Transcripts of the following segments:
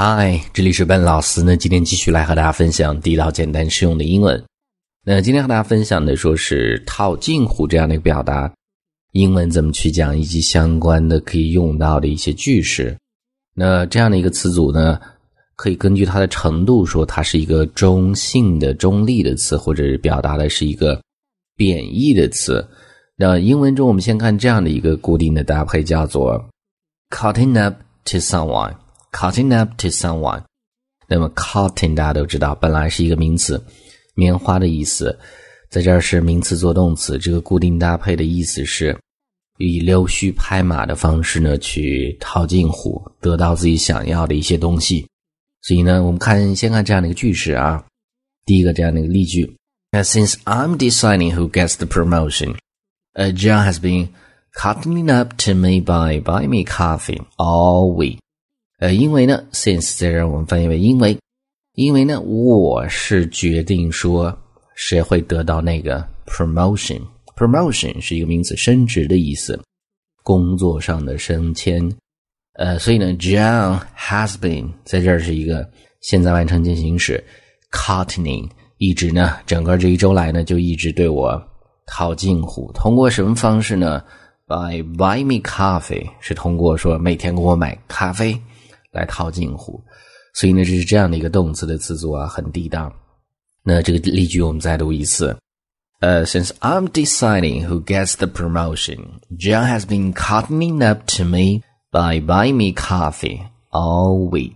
嗨，这里是笨老师那。今天继续来和大家分享地道、简单、实用的英文。那今天和大家分享的说是套近乎这样的一个表达，英文怎么去讲，以及相关的可以用到的一些句式。那这样的一个词组呢，可以根据它的程度说，它是一个中性的、中立的词，或者是表达的是一个贬义的词。那英文中，我们先看这样的一个固定的搭配，叫做 cutting up to someone。Cutting up to someone，那么 cutting 大家都知道，本来是一个名词，棉花的意思，在这儿是名词做动词。这个固定搭配的意思是以溜须拍马的方式呢，去套近乎，得到自己想要的一些东西。所以呢，我们看先看这样的一个句式啊，第一个这样的一个例句：Since I'm deciding who gets the promotion, John has been cutting up to me by buying me coffee all week. 呃，因为呢，since 在这儿我们翻译为因为，因为呢，我是决定说谁会得到那个 promotion。promotion 是一个名词，升职的意思，工作上的升迁。呃，所以呢，John has been 在这儿是一个现在完成进行时，cutting 一直呢，整个这一周来呢，就一直对我套近乎。通过什么方式呢？By buy me coffee 是通过说每天给我买咖啡。来套近乎，所以呢，这是这样的一个动词的词组啊，很地道。那这个例句我们再读一次。呃，Since I'm deciding who gets the promotion, John has been cutting up to me by buying me coffee all week。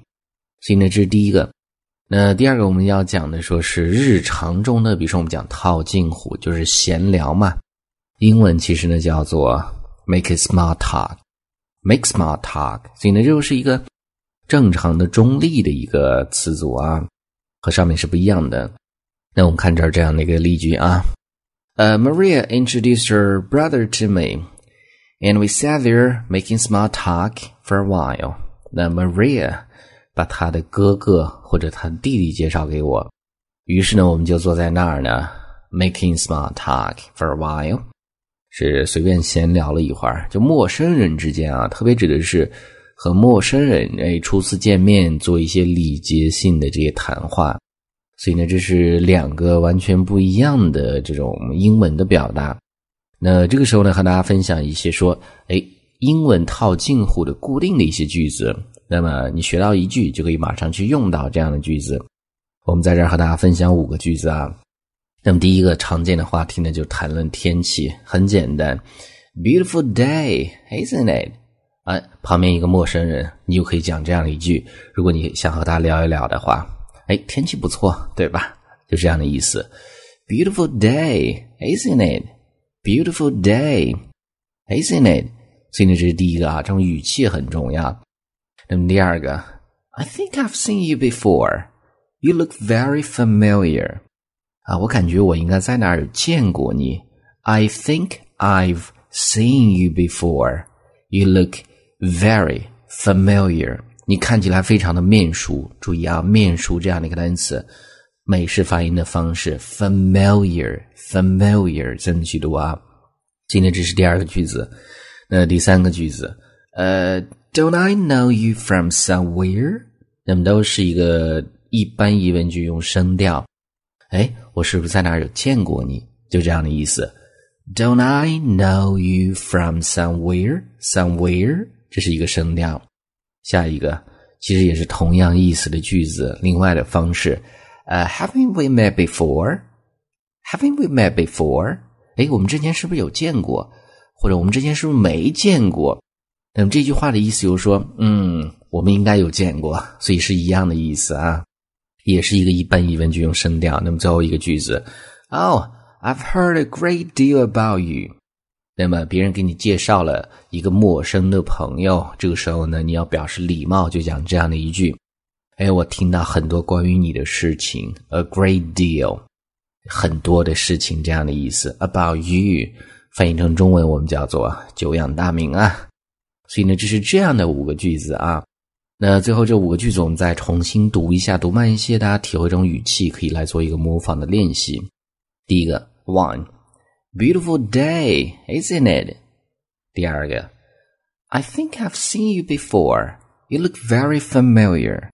所以呢，这是第一个。那第二个我们要讲的说是日常中的，比如说我们讲套近乎，就是闲聊嘛。英文其实呢叫做 make a small talk，make small talk。所以呢，这就是一个。正常的中立的一个词组啊，和上面是不一样的。那我们看这儿这样的一个例句啊，呃，Maria introduced her brother to me, and we sat there making small talk for a while. 那 Maria 把她的哥哥或者她弟弟介绍给我，于是呢，我们就坐在那儿呢，making small talk for a while，是随便闲聊了一会儿，就陌生人之间啊，特别指的是。和陌生人哎初次见面做一些礼节性的这些谈话，所以呢，这是两个完全不一样的这种英文的表达。那这个时候呢，和大家分享一些说，哎，英文套近乎的固定的一些句子。那么你学到一句，就可以马上去用到这样的句子。我们在这儿和大家分享五个句子啊。那么第一个常见的话题呢，就谈论天气，很简单，Beautiful day, isn't it？哎，旁边一个陌生人，你就可以讲这样一句。如果你想和他聊一聊的话，哎，天气不错，对吧？就这样的意思。Beautiful day, isn't it? Beautiful day, isn't it? 所以呢，这是第一个啊，这种语气很重要。那么第二个，I think I've seen you before. You look very familiar. 啊，我感觉我应该在哪儿见过你。I think I've seen you before. You look Very familiar，你看起来非常的面熟。注意啊，面熟这样的一个单词，美式发音的方式，familiar，familiar 这么去读啊。今天这是第二个句子，那第三个句子，呃，Don't I know you from somewhere？那么都是一个一般疑问句，用声调。哎，我是不是在哪儿有见过你？就这样的意思。Don't I know you from somewhere？Somewhere？这是一个声调，下一个其实也是同样意思的句子，另外的方式。呃，Haven't we met before？Haven't we met before？哎，我们之前是不是有见过？或者我们之前是不是没见过？那么这句话的意思就是说，嗯，我们应该有见过，所以是一样的意思啊，也是一个一般疑问句用声调。那么最后一个句子，Oh，I've heard a great deal about you。那么别人给你介绍了一个陌生的朋友，这个时候呢，你要表示礼貌，就讲这样的一句：“哎，我听到很多关于你的事情，a great deal，很多的事情这样的意思。About you，翻译成中文我们叫做久仰大名啊。所以呢，这是这样的五个句子啊。那最后这五个句子我们再重新读一下，读慢一些，大家体会这种语气，可以来做一个模仿的练习。第一个，one。Beautiful day, isn't it? 第二个，I think I've seen you before. You look very familiar.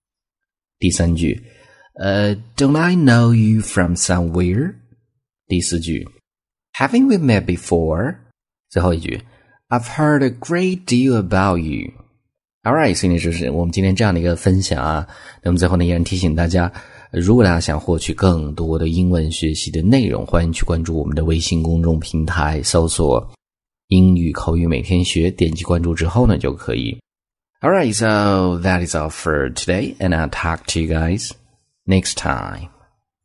第三句，呃，Don't I know you from somewhere？第四句，Haven't we met before？最后一句，I've heard a great deal about you。All right，所以呢，就是我们今天这样的一个分享啊。那么最后呢，依然提醒大家， 如果大家想获取更多的英文学习的内容，欢迎去关注我们的微信公众平台，搜索“英语口语每天学”，点击关注之后呢，就可以。All right, so that is all for today, and I'll talk to you guys next time.